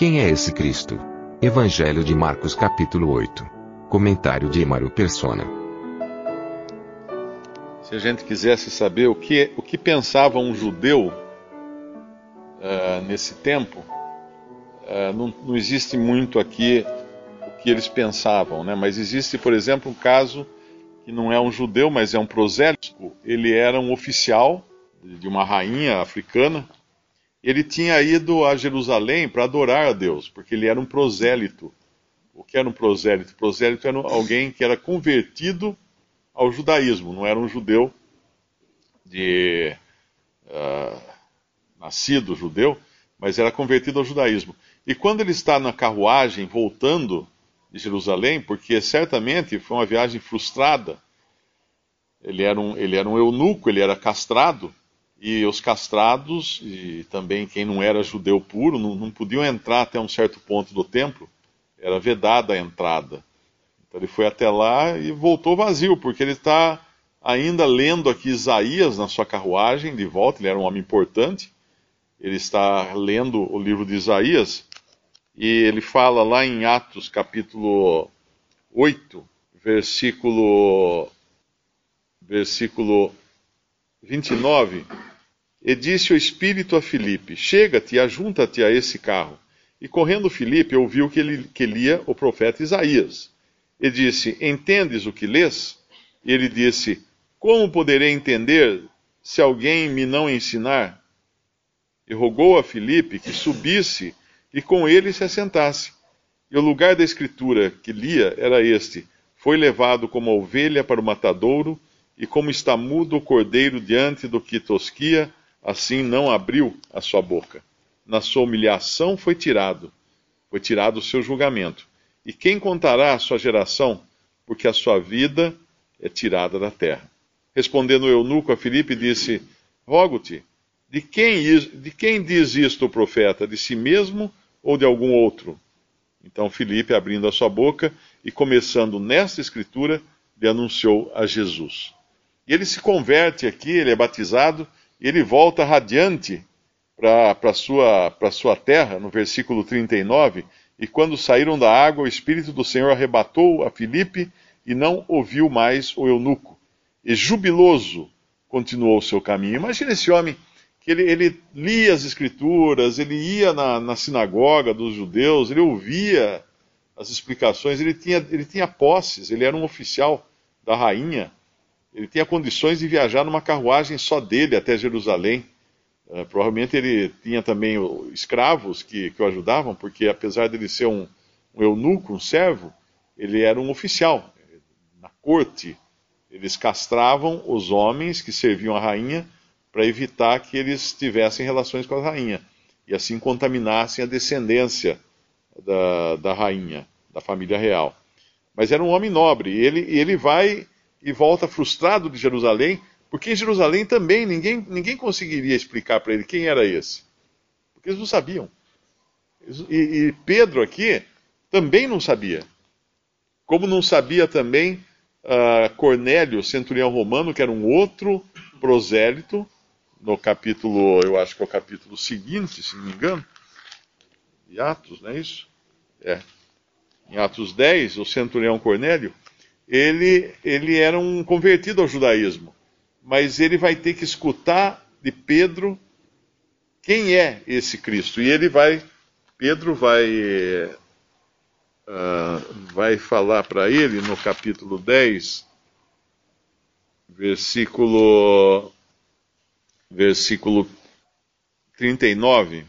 Quem é esse Cristo? Evangelho de Marcos capítulo 8. Comentário de Emaro Persona. Se a gente quisesse saber o que, o que pensava um judeu uh, nesse tempo, uh, não, não existe muito aqui o que eles pensavam, né? mas existe, por exemplo, um caso que não é um judeu, mas é um prosélito. Ele era um oficial de uma rainha africana ele tinha ido a Jerusalém para adorar a Deus, porque ele era um prosélito. O que era um prosélito? Prosélito era alguém que era convertido ao judaísmo, não era um judeu de uh, nascido judeu, mas era convertido ao judaísmo. E quando ele está na carruagem voltando de Jerusalém, porque certamente foi uma viagem frustrada, ele era um, ele era um eunuco, ele era castrado, e os castrados, e também quem não era judeu puro, não, não podiam entrar até um certo ponto do templo, era vedada a entrada. Então ele foi até lá e voltou vazio, porque ele está ainda lendo aqui Isaías na sua carruagem de volta, ele era um homem importante, ele está lendo o livro de Isaías, e ele fala lá em Atos capítulo 8, versículo, versículo 29, e disse o Espírito a Filipe: Chega-te e ajunta-te a esse carro. E correndo Filipe ouviu que, ele, que lia o profeta Isaías. E disse: Entendes o que lês? E ele disse: Como poderei entender se alguém me não ensinar? E rogou a Filipe que subisse e com ele se assentasse. E o lugar da escritura que lia era este: Foi levado como ovelha para o matadouro, e como está mudo o cordeiro diante do que tosquia, assim não abriu a sua boca. Na sua humilhação foi tirado, foi tirado o seu julgamento. E quem contará a sua geração, porque a sua vida é tirada da terra? Respondendo o eunuco a Filipe, disse: Rogo-te, de quem, de quem diz isto o profeta? De si mesmo ou de algum outro? Então Filipe, abrindo a sua boca e começando nesta escritura, lhe anunciou a Jesus. E ele se converte aqui, ele é batizado ele volta radiante para a sua, sua terra, no versículo 39, e quando saíram da água, o Espírito do Senhor arrebatou a Filipe e não ouviu mais o eunuco. E jubiloso continuou o seu caminho. Imagina esse homem que ele, ele lia as Escrituras, ele ia na, na, sinagoga dos judeus, ele ouvia as explicações, ele tinha, ele tinha posses, ele era um oficial da rainha ele tinha condições de viajar numa carruagem só dele até Jerusalém. Uh, provavelmente ele tinha também escravos que, que o ajudavam, porque apesar de ele ser um, um eunuco, um servo, ele era um oficial. Na corte, eles castravam os homens que serviam a rainha para evitar que eles tivessem relações com a rainha e assim contaminassem a descendência da, da rainha, da família real. Mas era um homem nobre, e ele, ele vai e volta frustrado de Jerusalém, porque em Jerusalém também ninguém, ninguém conseguiria explicar para ele quem era esse. Porque eles não sabiam. E, e, Pedro aqui também não sabia. Como não sabia também uh, Cornélio, centurião romano, que era um outro prosélito, no capítulo, eu acho que é o capítulo seguinte, se não me engano, de Atos, não é isso? É. Em Atos 10, o centurião Cornélio, ele, ele era um convertido ao judaísmo, mas ele vai ter que escutar de Pedro quem é esse Cristo. E ele vai, Pedro vai, uh, vai falar para ele no capítulo 10, versículo, versículo 39.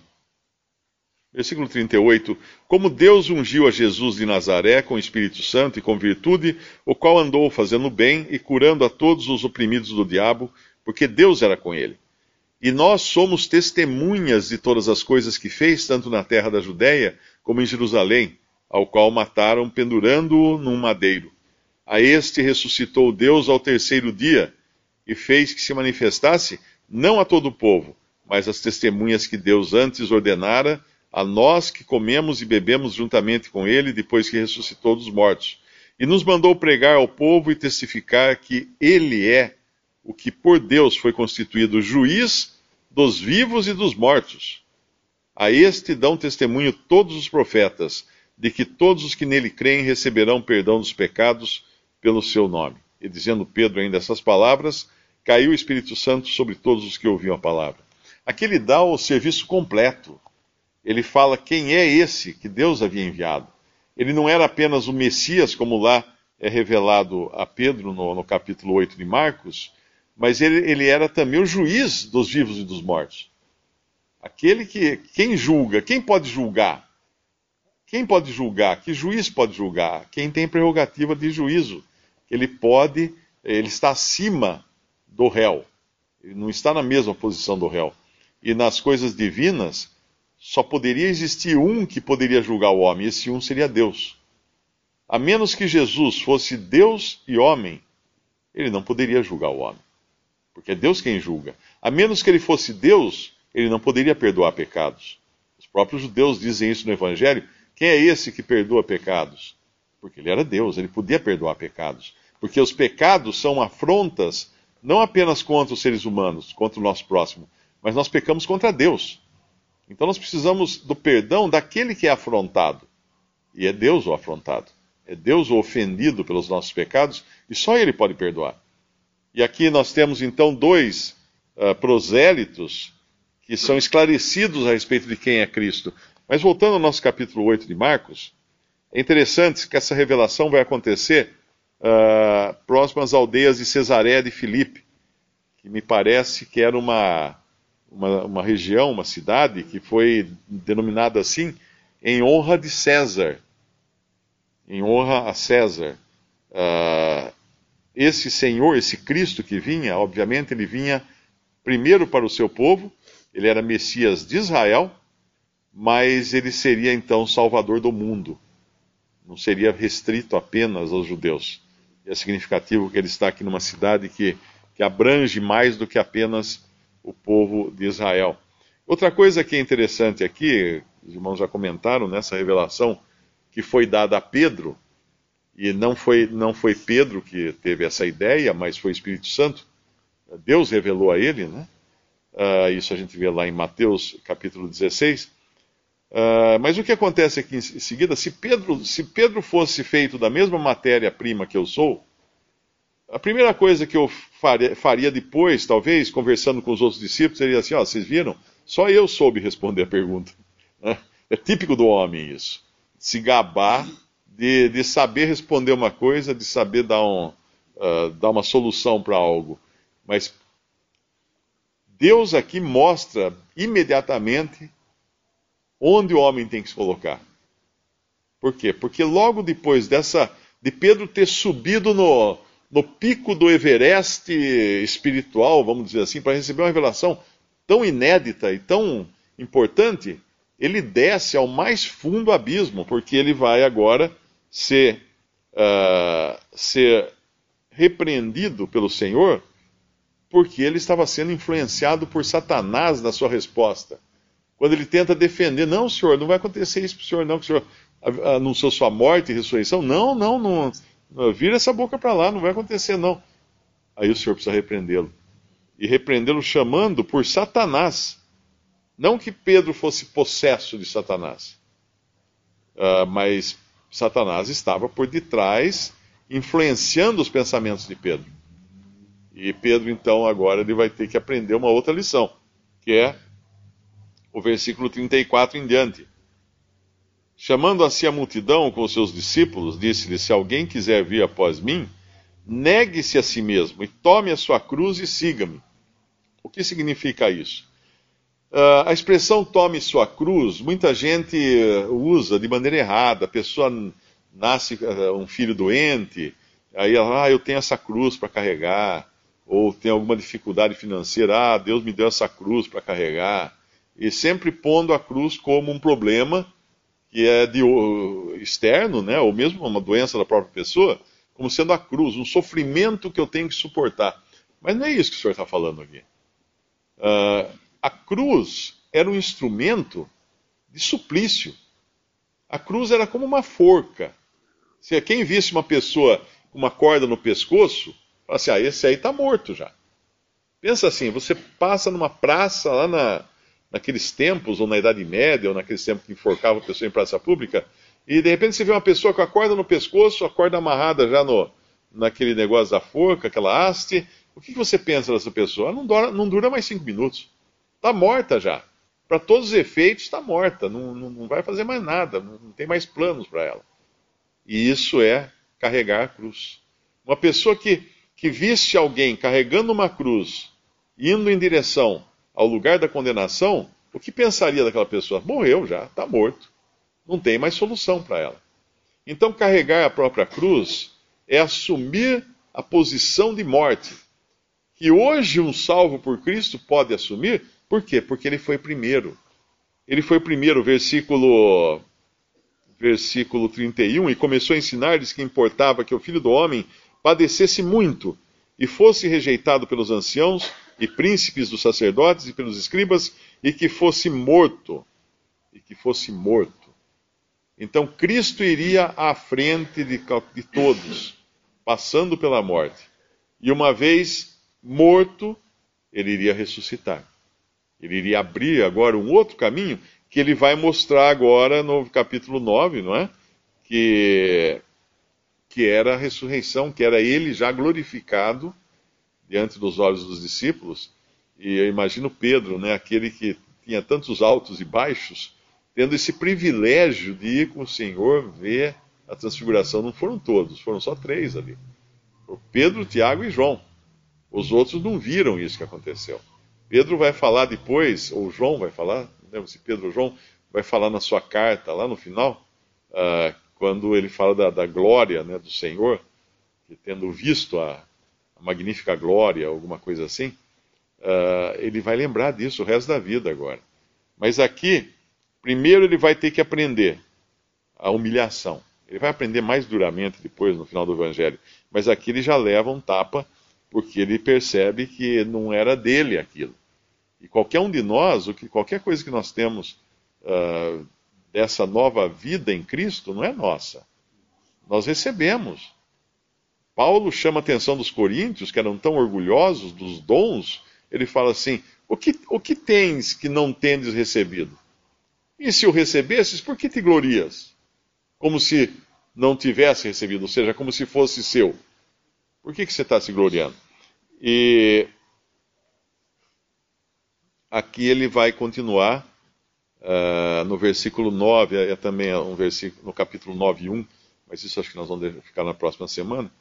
Versículo 38: Como Deus ungiu a Jesus de Nazaré com o Espírito Santo e com virtude, o qual andou fazendo bem e curando a todos os oprimidos do diabo, porque Deus era com ele. E nós somos testemunhas de todas as coisas que fez, tanto na terra da Judéia como em Jerusalém, ao qual mataram pendurando-o num madeiro. A este ressuscitou Deus ao terceiro dia e fez que se manifestasse não a todo o povo, mas às testemunhas que Deus antes ordenara a nós que comemos e bebemos juntamente com ele depois que ressuscitou dos mortos. E nos mandou pregar ao povo e testificar que ele é o que por Deus foi constituído juiz dos vivos e dos mortos. A este dão testemunho todos os profetas, de que todos os que nele creem receberão perdão dos pecados pelo seu nome. E dizendo Pedro ainda essas palavras, caiu o Espírito Santo sobre todos os que ouviam a palavra. Aqui ele dá o serviço completo. Ele fala quem é esse que Deus havia enviado. Ele não era apenas o Messias, como lá é revelado a Pedro no, no capítulo 8 de Marcos, mas ele, ele era também o juiz dos vivos e dos mortos. Aquele que. Quem julga? Quem pode julgar? Quem pode julgar? Que juiz pode julgar? Quem tem prerrogativa de juízo. Ele pode, ele está acima do réu. Ele não está na mesma posição do réu. E nas coisas divinas, só poderia existir um que poderia julgar o homem, esse um seria Deus. A menos que Jesus fosse Deus e homem, ele não poderia julgar o homem porque é Deus quem julga. A menos que ele fosse Deus, ele não poderia perdoar pecados. Os próprios judeus dizem isso no Evangelho. Quem é esse que perdoa pecados? Porque ele era Deus, ele podia perdoar pecados. Porque os pecados são afrontas não apenas contra os seres humanos, contra o nosso próximo, mas nós pecamos contra Deus. Então nós precisamos do perdão daquele que é afrontado. E é Deus o afrontado. É Deus o ofendido pelos nossos pecados, e só Ele pode perdoar. E aqui nós temos então dois uh, prosélitos que são esclarecidos a respeito de quem é Cristo. Mas voltando ao nosso capítulo 8 de Marcos, é interessante que essa revelação vai acontecer uh, próximo às aldeias de Cesareia de Filipe, que me parece que era uma, uma, uma região, uma cidade que foi denominada assim em honra de César. Em honra a César. Uh, esse Senhor, esse Cristo que vinha, obviamente, ele vinha primeiro para o seu povo, ele era Messias de Israel, mas ele seria então Salvador do mundo. Não seria restrito apenas aos judeus. E é significativo que ele está aqui numa cidade que, que abrange mais do que apenas o povo de Israel. Outra coisa que é interessante aqui, os irmãos já comentaram nessa revelação que foi dada a Pedro, e não foi, não foi Pedro que teve essa ideia, mas foi o Espírito Santo. Deus revelou a ele, né? Uh, isso a gente vê lá em Mateus capítulo 16. Uh, ah, mas o que acontece aqui em seguida, se Pedro, se Pedro fosse feito da mesma matéria-prima que eu sou, a primeira coisa que eu faria, depois, talvez, conversando com os outros discípulos, seria assim: ó, vocês viram? Só eu soube responder a pergunta. Né? É típico do homem isso. Se gabar de, de saber responder uma coisa, de saber dar, um, uh, dar uma solução para algo. Mas Deus aqui mostra imediatamente onde o homem tem que se colocar. Por quê? Porque logo depois dessa de Pedro ter subido no, no pico do Everest espiritual, vamos dizer assim, para receber uma revelação tão inédita e tão importante, ele desce ao mais fundo abismo, porque ele vai agora ser, uh, ser repreendido pelo Senhor porque ele estava sendo influenciado por Satanás na sua resposta. Quando ele tenta defender, não, senhor, não vai acontecer isso para o senhor, não, que o senhor anunciou sua morte e ressurreição. Não, não, não, não vira essa boca para lá, não vai acontecer, não. Aí o senhor precisa repreendê-lo. E repreendê-lo chamando por Satanás. Não que Pedro fosse possesso de Satanás, uh, mas Satanás estava por detrás, influenciando os pensamentos de Pedro. E Pedro, então, agora ele vai ter que aprender uma outra lição, que é o versículo 34 em diante. Chamando a si a multidão com seus discípulos, disse-lhe: Se alguém quiser vir após mim, negue-se a si mesmo e tome a sua cruz e siga-me. O que significa isso? Uh, a expressão tome sua cruz, muita gente usa de maneira errada. A pessoa nasce uh, um filho doente, aí ela, ah, eu tenho essa cruz para carregar. ou tem alguma dificuldade financeira, ah, Deus me deu essa cruz para carregar, e sempre pondo a cruz como um problema que é de externo, né, ou mesmo uma doença da própria pessoa, como sendo a cruz, um sofrimento que eu tenho que suportar. Mas não é isso que o senhor está falando aqui. Uh, a cruz era um instrumento de suplício. A cruz era como uma forca. Se quem visse uma pessoa com uma corda no pescoço, fala assim: ah, esse aí está morto já. Pensa assim: você passa numa praça lá na, naqueles tempos, ou na Idade Média, ou naqueles tempos que enforcava a pessoa em praça pública, e de repente você vê uma pessoa com a corda no pescoço, a corda amarrada já no, naquele negócio da forca, aquela haste. O que, você pensa dessa pessoa? Não dura, não dura mais cinco minutos. Está morta já. Para todos os efeitos, está morta. Não, não, não, vai fazer mais nada. Não, não tem mais planos para ela. E isso é carregar a cruz. Uma pessoa que, que alguém carregando uma cruz, indo em direção ao lugar da condenação, o que pensaria daquela pessoa? Morreu já, está morto. Não tem mais solução para ela. Então, carregar a própria cruz é assumir a posição de morte. Que hoje um salvo por Cristo pode assumir, por quê? Porque ele foi primeiro. Ele foi primeiro, versículo versículo 31, e começou a ensinar-lhes que importava que o filho do homem padecesse muito e fosse rejeitado pelos anciãos e príncipes dos sacerdotes e pelos escribas, e que fosse morto. E que fosse morto. Então Cristo iria à frente de, de todos, passando pela morte. E uma vez morto, ele iria ressuscitar. Ele iria abrir agora um outro caminho que ele vai mostrar agora no capítulo 9, não é? Que, que era a ressurreição, que era ele já glorificado diante dos olhos dos discípulos. E eu imagino Pedro, né, aquele que tinha tantos altos e baixos, tendo esse privilégio de ir com o Senhor ver a transfiguração. Não foram todos, foram só três ali: Pedro, Tiago e João. Os outros não viram isso que aconteceu. Pedro vai falar depois, ou João vai falar, não lembro se Pedro ou João, vai falar na sua carta lá no final, uh, quando ele fala da, da glória né, do Senhor, que tendo visto a, magnífica glória, alguma coisa assim, uh, ele vai lembrar disso o resto da vida agora. Mas aqui, primeiro ele vai ter que aprender a humilhação. Ele vai aprender mais duramente depois, no final do Evangelho. Mas aqui ele já leva um tapa, porque ele percebe que não era dele aquilo. E qualquer um de nós, o que, qualquer coisa que nós temos uh, dessa nova vida em Cristo, não é nossa. Nós recebemos. Paulo chama a atenção dos coríntios, que eram tão orgulhosos dos dons, ele fala assim: o que, o que tens que não tendes recebido? E se o recebesses, por que te glorias? Como se não tivesse recebido, ou seja, como se fosse seu. Por que, que você está se gloriando? E aqui ele vai continuar uh, no versículo 9, é também um versículo no capítulo 9 1, mas isso acho que nós vamos ficar na próxima semana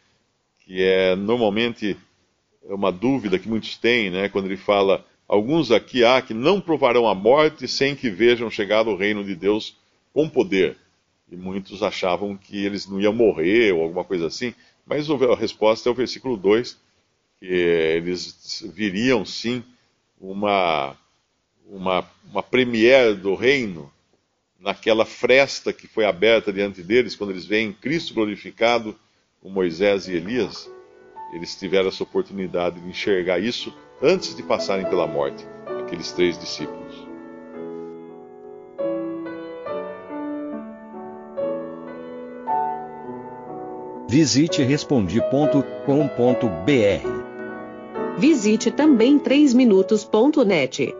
que é normalmente uma dúvida que muitos têm, né, quando ele fala: Alguns aqui há que não provarão a morte sem que vejam chegado o reino de Deus com poder. E muitos achavam que eles não iam morrer ou alguma coisa assim, mas a resposta é o versículo 2, que eles viriam sim uma, uma, uma premiere do reino naquela fresta que foi aberta diante deles, quando eles veem Cristo glorificado com Moisés e Elias, eles tiveram essa oportunidade de enxergar isso antes de passarem pela morte, aqueles três discípulos. Visite respondi.com.br. Visite também 3minutos.net.